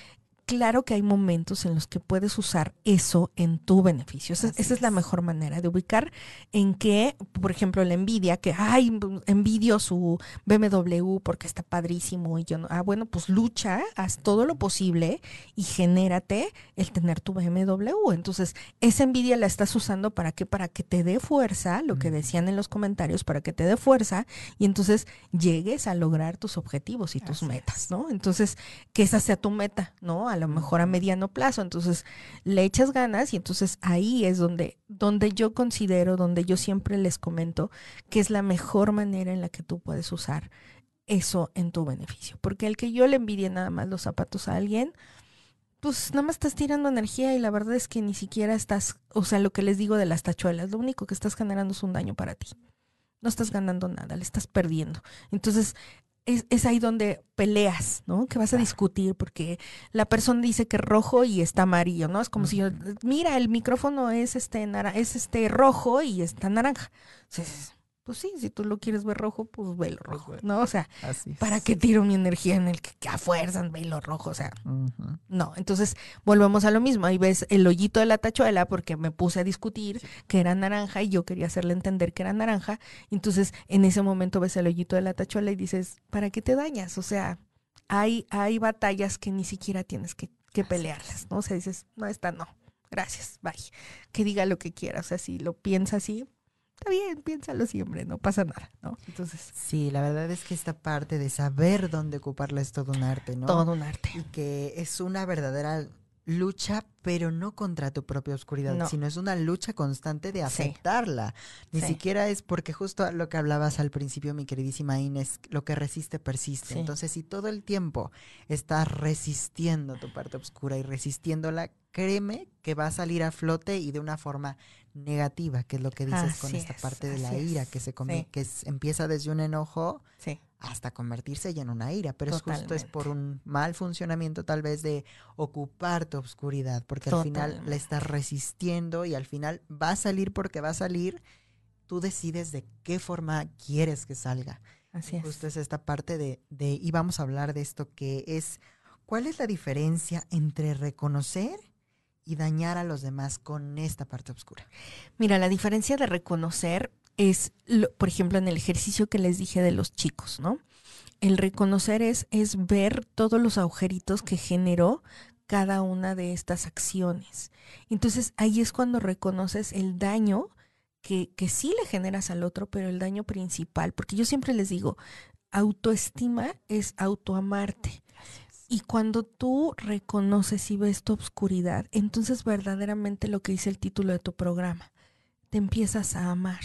claro que hay momentos en los que puedes usar eso en tu beneficio. Esa, es. la mejor manera de ubicar en que, por ejemplo, la envidia, que, ay, envidio su BMW porque está padrísimo y yo no, ah, bueno, pues lucha, haz todo lo posible y genérate el tener tu BMW. Entonces, esa envidia la estás usando para qué? Para que te dé fuerza, lo que decían en los comentarios, para que te dé fuerza y entonces llegues a lograr tus objetivos y tus metas, ¿no? Entonces, que esa sea tu meta, ¿no? A lo mejor a mediano plazo. Entonces le echas ganas y entonces ahí es donde, donde yo considero, donde yo siempre les comento que es la mejor manera en la que tú puedes usar eso en tu beneficio. Porque el que yo le envidie nada más los zapatos a alguien, pues nada más estás tirando energía y la verdad es que ni siquiera estás, o sea, lo que les digo de las tachuelas, lo único que estás generando es un daño para ti. No estás ganando nada, le estás perdiendo. Entonces, es, ahí donde peleas, ¿no? Que vas a discutir porque la persona dice que rojo y está amarillo, ¿no? Es como si yo, mira, el micrófono es este, es este rojo y está naranja pues sí, si tú lo quieres ver rojo, pues velo pues rojo, ¿no? O sea, ¿para qué tiro mi energía en el que, que a fuerzas velo rojo? O sea, no. Entonces, volvemos a lo mismo. Ahí ves el hoyito de la tachuela porque me puse a discutir que era naranja y yo quería hacerle entender que era naranja. Entonces, en ese momento ves el hoyito de la tachuela y dices, ¿para qué te dañas? O sea, hay, hay batallas que ni siquiera tienes que, que pelearlas, ¿no? O sea, dices, no, esta no. Gracias, bye. Que diga lo que quiera. O sea, si lo piensa así, está bien, piénsalo siempre, no pasa nada, ¿no? Entonces. Sí, la verdad es que esta parte de saber dónde ocuparla es todo un arte, ¿no? Todo un arte. Y que es una verdadera lucha, pero no contra tu propia oscuridad, sino es una lucha constante de aceptarla. Ni siquiera es porque justo lo que hablabas al principio, mi queridísima Inés, lo que resiste persiste. Entonces, si todo el tiempo estás resistiendo tu parte oscura y resistiéndola, créeme que va a salir a flote y de una forma negativa, que es lo que dices con esta parte de la ira, que se come, que empieza desde un enojo hasta convertirse ya en una ira, pero es justo es por un mal funcionamiento tal vez de ocupar tu oscuridad, porque al final la estás resistiendo y al final va a salir porque va a salir, tú decides de qué forma quieres que salga. Así Justo es esta parte de, de, y vamos a hablar de esto que es, ¿cuál es la diferencia entre reconocer y dañar a los demás con esta parte oscura? Mira, la diferencia de reconocer es, por ejemplo, en el ejercicio que les dije de los chicos, ¿no? El reconocer es, es ver todos los agujeritos que generó cada una de estas acciones. Entonces ahí es cuando reconoces el daño que, que sí le generas al otro, pero el daño principal, porque yo siempre les digo, autoestima es autoamarte. Y cuando tú reconoces y ves tu obscuridad, entonces verdaderamente lo que dice el título de tu programa, te empiezas a amar,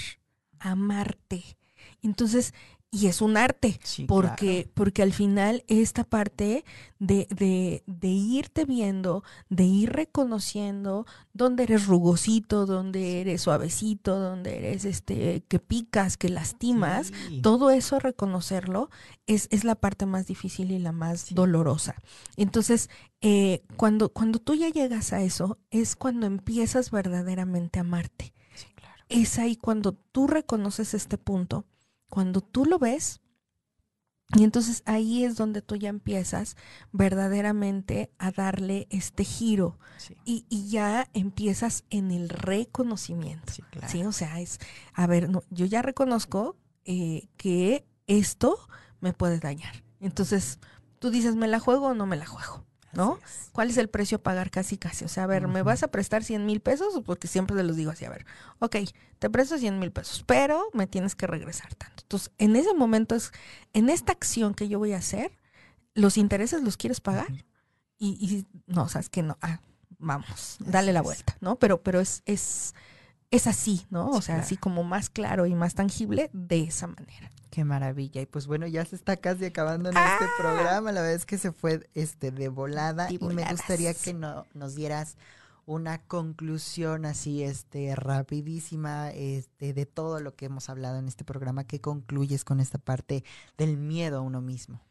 a amarte. Entonces, y es un arte, porque, porque al final esta parte de, de, de, irte viendo, de ir reconociendo dónde eres rugosito, dónde eres suavecito, dónde eres este, que picas, que lastimas, todo eso reconocerlo es, es la parte más difícil y la más dolorosa. Entonces, eh, cuando, cuando tú ya llegas a eso, es cuando empiezas verdaderamente a amarte. Es ahí cuando tú reconoces este punto cuando tú lo ves, y entonces ahí es donde tú ya empiezas verdaderamente a darle este giro y, ya empiezas en el reconocimiento. Sí, O sea, es, a ver, no, yo ya reconozco eh, que esto me puede dañar. Entonces, tú dices, ¿me la juego o no me la juego? ¿No? ¿Cuál es el precio a pagar casi casi? O sea, a ver, ¿me vas a prestar 100 mil pesos? Porque siempre te los digo así, a ver, ok, te presto 100 mil pesos, pero me tienes que regresar tanto. Entonces, en ese momento es, en esta acción que yo voy a hacer, los intereses los quieres pagar y, y no, sabes que no, ah, vamos, dale la vuelta, ¿no? Pero, pero es, es, es así, ¿no? O sea, así como más claro y más tangible de esa manera. Qué maravilla. Y pues bueno, ya se está casi acabando en este ah. programa. La verdad es que se fue este de volada y me gustaría que no, nos dieras una conclusión así este rapidísima este de todo lo que hemos hablado en este programa ¿Qué concluyes con esta parte del miedo a uno mismo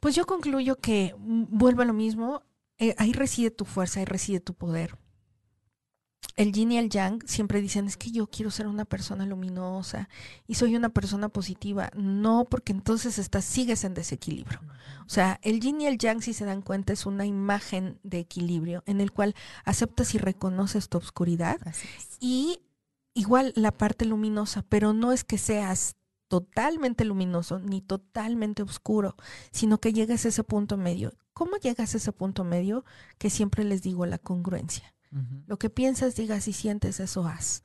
pues yo concluyo que mm, vuelvo a lo mismo eh, ahí reside tu fuerza ahí reside tu poder el yin y el yang siempre dicen es que yo quiero ser una persona luminosa y soy una persona positiva. No, porque entonces estás, sigues en desequilibrio. O sea, el yin y el yang, si se dan cuenta, es una imagen de equilibrio en el cual aceptas y reconoces tu obscuridad y igual la parte luminosa, pero no es que seas totalmente luminoso ni totalmente oscuro, sino que llegas a ese punto medio. ¿Cómo llegas a ese punto medio? Que siempre les digo la congruencia lo que piensas, digas y sientes, eso haz.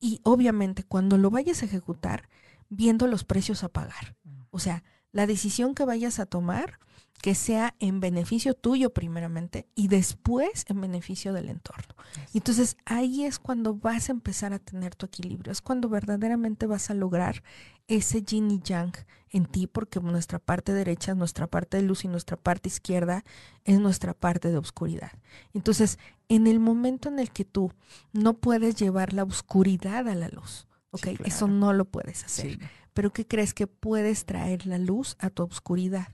Y obviamente cuando lo vayas a ejecutar, viendo los precios a pagar. O sea, la decisión que vayas a tomar, que sea en beneficio tuyo primeramente y después en beneficio del entorno. Entonces ahí es cuando vas a empezar a tener tu equilibrio, es cuando verdaderamente vas a lograr ese yin y yang en ti, porque nuestra parte derecha es nuestra parte de luz y nuestra parte izquierda es nuestra parte de oscuridad. Entonces, en el momento en el que tú no puedes llevar la oscuridad a la luz, ¿ok? Eso no lo puedes hacer. Pero ¿qué crees que puedes traer la luz a tu oscuridad?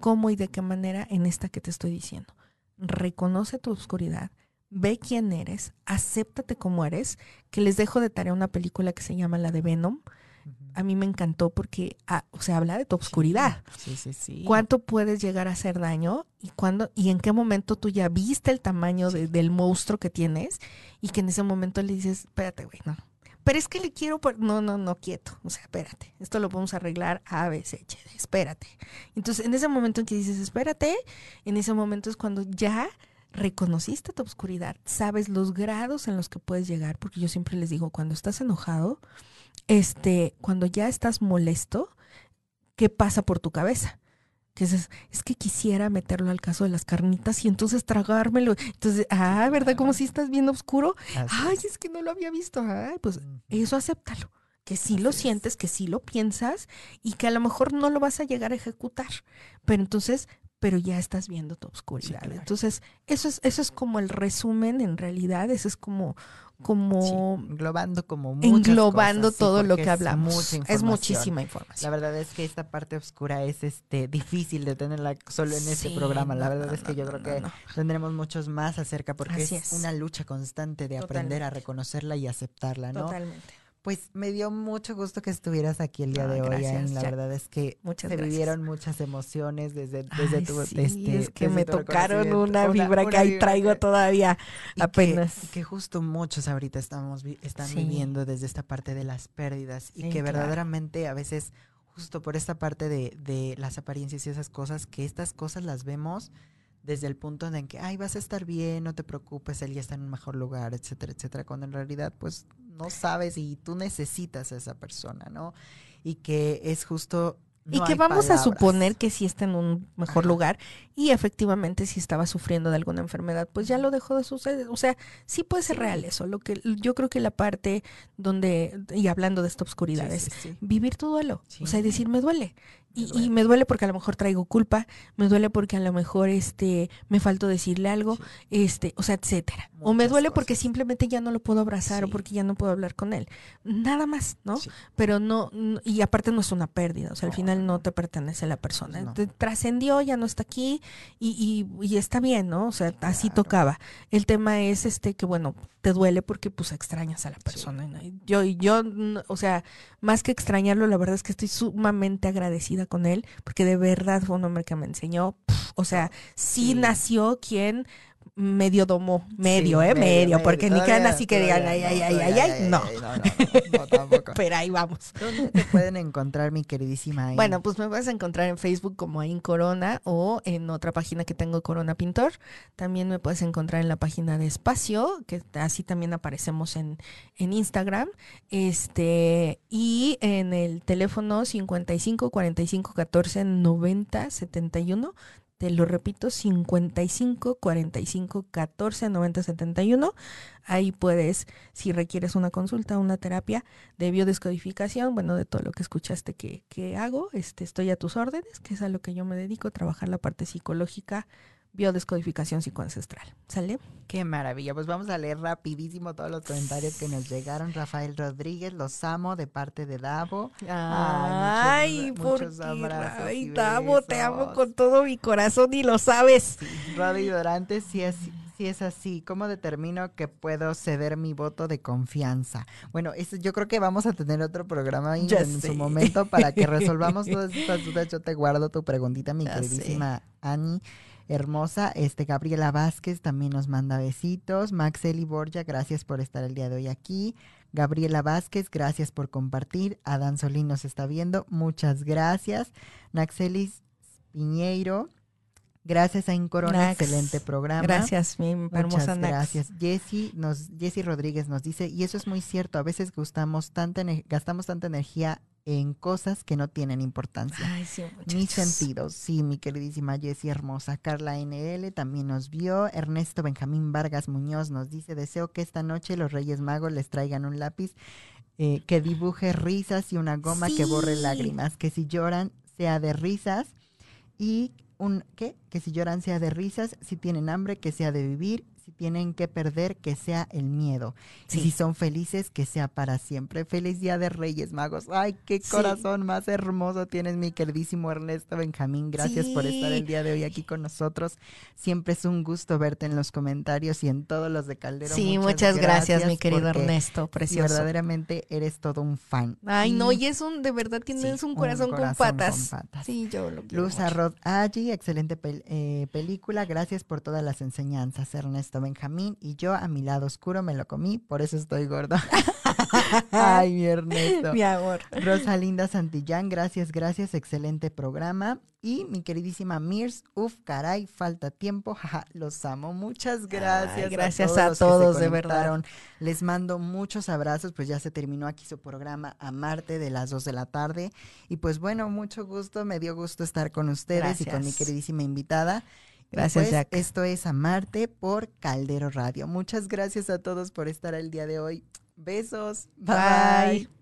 ¿Cómo y de qué manera? En esta que te estoy diciendo. Reconoce tu oscuridad, ve quién eres, acéptate como eres, que les dejo de tarea una película que se llama la de Venom, a mí me encantó porque ah, o sea, habla de tu oscuridad. Sí, sí, sí. ¿Cuánto puedes llegar a hacer daño y cuándo y en qué momento tú ya viste el tamaño del monstruo que tienes y que en ese momento le dices, espérate, güey, no. Pero es que le quiero, no, no, no, quieto. O sea, espérate, esto lo podemos arreglar A, B, C, espérate. Entonces, en ese momento en que dices, espérate, en ese momento es cuando ya reconociste tu oscuridad, sabes los grados en los que puedes llegar, porque yo siempre les digo, cuando estás enojado, este, cuando ya estás molesto, ¿qué pasa por tu cabeza? Que es, es que quisiera meterlo al caso de las carnitas y entonces tragármelo. Entonces, ah, ¿verdad? Como si estás viendo oscuro. Ay, es que no lo había visto. Ay, pues eso acéptalo. Que sí lo sientes, que sí lo piensas y que a lo mejor no lo vas a llegar a ejecutar. Pero entonces pero ya estás viendo tu oscuridad. Entonces, eso es, eso es como el resumen en realidad, eso es como, como englobando como englobando todo lo que hablamos. Es muchísima información. La verdad es que esta parte oscura es este difícil de tenerla solo en este programa. La verdad es que yo creo que tendremos muchos más acerca porque es, una lucha constante de aprender a reconocerla y aceptarla, ¿no? Totalmente. Pues me dio mucho gusto que estuvieras aquí el día de hoy. la verdad es que se vivieron muchas emociones desde, desde tu sí, este, es que me tocaron una vibra que ahí traigo todavía apenas. Que, justo muchos ahorita estamos están viviendo desde esta parte de las pérdidas y que verdaderamente a veces justo por esta parte de, de las apariencias y esas cosas, que estas cosas las vemos desde el punto en que, ay, vas a estar bien, no te preocupes, él ya está en un mejor lugar, etcétera, etcétera, cuando en realidad pues no sabes y tú necesitas a esa persona, ¿no? Y que es justo y que vamos a suponer que sí está en un mejor lugar y efectivamente si estaba sufriendo de alguna enfermedad, pues ya lo dejó de suceder. O sea, sí puede ser real eso. Lo que yo creo que la parte donde, y hablando de esta oscuridad, es vivir tu duelo. O sea, decir, me duele. Y, me duele porque a lo mejor traigo culpa, me duele porque a lo mejor este me faltó decirle algo, este, o sea, etcétera. o me duele porque simplemente ya no lo puedo abrazar o porque ya no puedo hablar con él. Nada más, ¿no? Pero no, y aparte no es una pérdida, o sea, al final no te pertenece a la persona. Trascendió, ya no está aquí y, y, está bien, ¿no? O sea, así tocaba. El tema es este que bueno, te duele porque pues extrañas a la persona. Yo, yo, o sea, más que extrañarlo, la verdad es que estoy sumamente agradecida con él, porque de verdad fue un hombre que me enseñó, o sea, sí, nació quien medio domó, medio, ¿eh? Medio, porque ni quedan así que digan, ay, ay, ay, ay, ay, no. No, tampoco. Pero ahí vamos. ¿Dónde te pueden encontrar, mi queridísima Ain? Bueno, pues me puedes encontrar en Facebook como Ain Corona o en otra página que tengo, Corona Pintor. También me puedes encontrar en la página de Espacio, que así también aparecemos en, en Instagram. Este, y en el teléfono 55 45 14 90 71 Te lo repito, 55 45 14 90 71. Ahí puedes, si requieres una consulta, una terapia de biodescodificación, bueno, de todo lo que escuchaste que, que hago, este, estoy a tus órdenes, que es a lo que yo me dedico, trabajar la parte psicológica biodescodificación psicoancestral. ¿Sale? Qué maravilla. Pues vamos a leer rapidísimo todos los comentarios que nos llegaron. Rafael Rodríguez, los amo de parte de Davo. Ay, muchos, abrazos. Ay, Davo, te amo con todo mi corazón y lo sabes. Sí. Rodi Dorante, si es, si es así, ¿cómo determino que puedo ceder mi voto de confianza? Bueno, eso, yo creo que vamos a tener otro programa en su momento para que resolvamos todas estas dudas. Yo te guardo tu preguntita, mi queridísima Ani hermosa. Este Gabriela Vázquez también nos manda besitos. Maxeli Borja, gracias por estar el día de hoy aquí. Gabriela Vázquez, gracias por compartir. Adán Solín nos está viendo, muchas gracias. Naxelis Piñeiro, gracias a Incorona, excelente programa. Gracias, mi hermosa Muchas gracias. Jessy nos, Jessy Rodríguez nos dice, y eso es muy cierto, a veces gustamos tanta, gastamos tanta energía en cosas que no tienen importancia. Ay, sí, Mis sentidos, sí, mi queridísima Jessie hermosa. Carla NL también nos vio. Ernesto Benjamín Vargas Muñoz nos dice, deseo que esta noche los Reyes Magos les traigan un lápiz eh, que dibuje risas y una goma que borre lágrimas. Que si lloran sea de risas y un, ¿qué? Que si lloran sea de risas, si tienen hambre que sea de vivir si tienen que perder, que sea el miedo. Sí. Y si son felices, que sea para siempre. Feliz Día de Reyes Magos. Ay, qué corazón sí. más hermoso tienes, mi queridísimo Ernesto Benjamín. Gracias sí. por estar el día de hoy aquí con nosotros. Siempre es un gusto verte en los comentarios y en todos los de Caldero. Sí, muchas, muchas gracias, gracias, mi querido Ernesto, precioso. Verdaderamente eres todo un fan. Ay, no, y es un, de verdad tienes un corazón, un corazón con, patas. con, patas. Sí, yo lo quiero. Luz Arrod Allí, excelente pel eh, película. Gracias por todas las enseñanzas, Ernesto. Benjamín y yo a mi lado oscuro me lo comí, por eso estoy gordo. Ay, mi Ernesto. Mi amor. Rosalinda Santillán, gracias, gracias, excelente programa. Y mi queridísima Mirs, uf, caray, falta tiempo, jaja, los amo. Muchas gracias. Ay, gracias a todos, a todos de verdad. Les mando muchos abrazos, pues ya se terminó aquí su programa a Marte de las 2 de la tarde. Y pues bueno, mucho gusto, me dio gusto estar con ustedes gracias. y con mi queridísima invitada. Gracias, pues, Jack. Esto es Amarte por Caldero Radio. Muchas gracias a todos por estar el día de hoy. Besos. Bye. bye.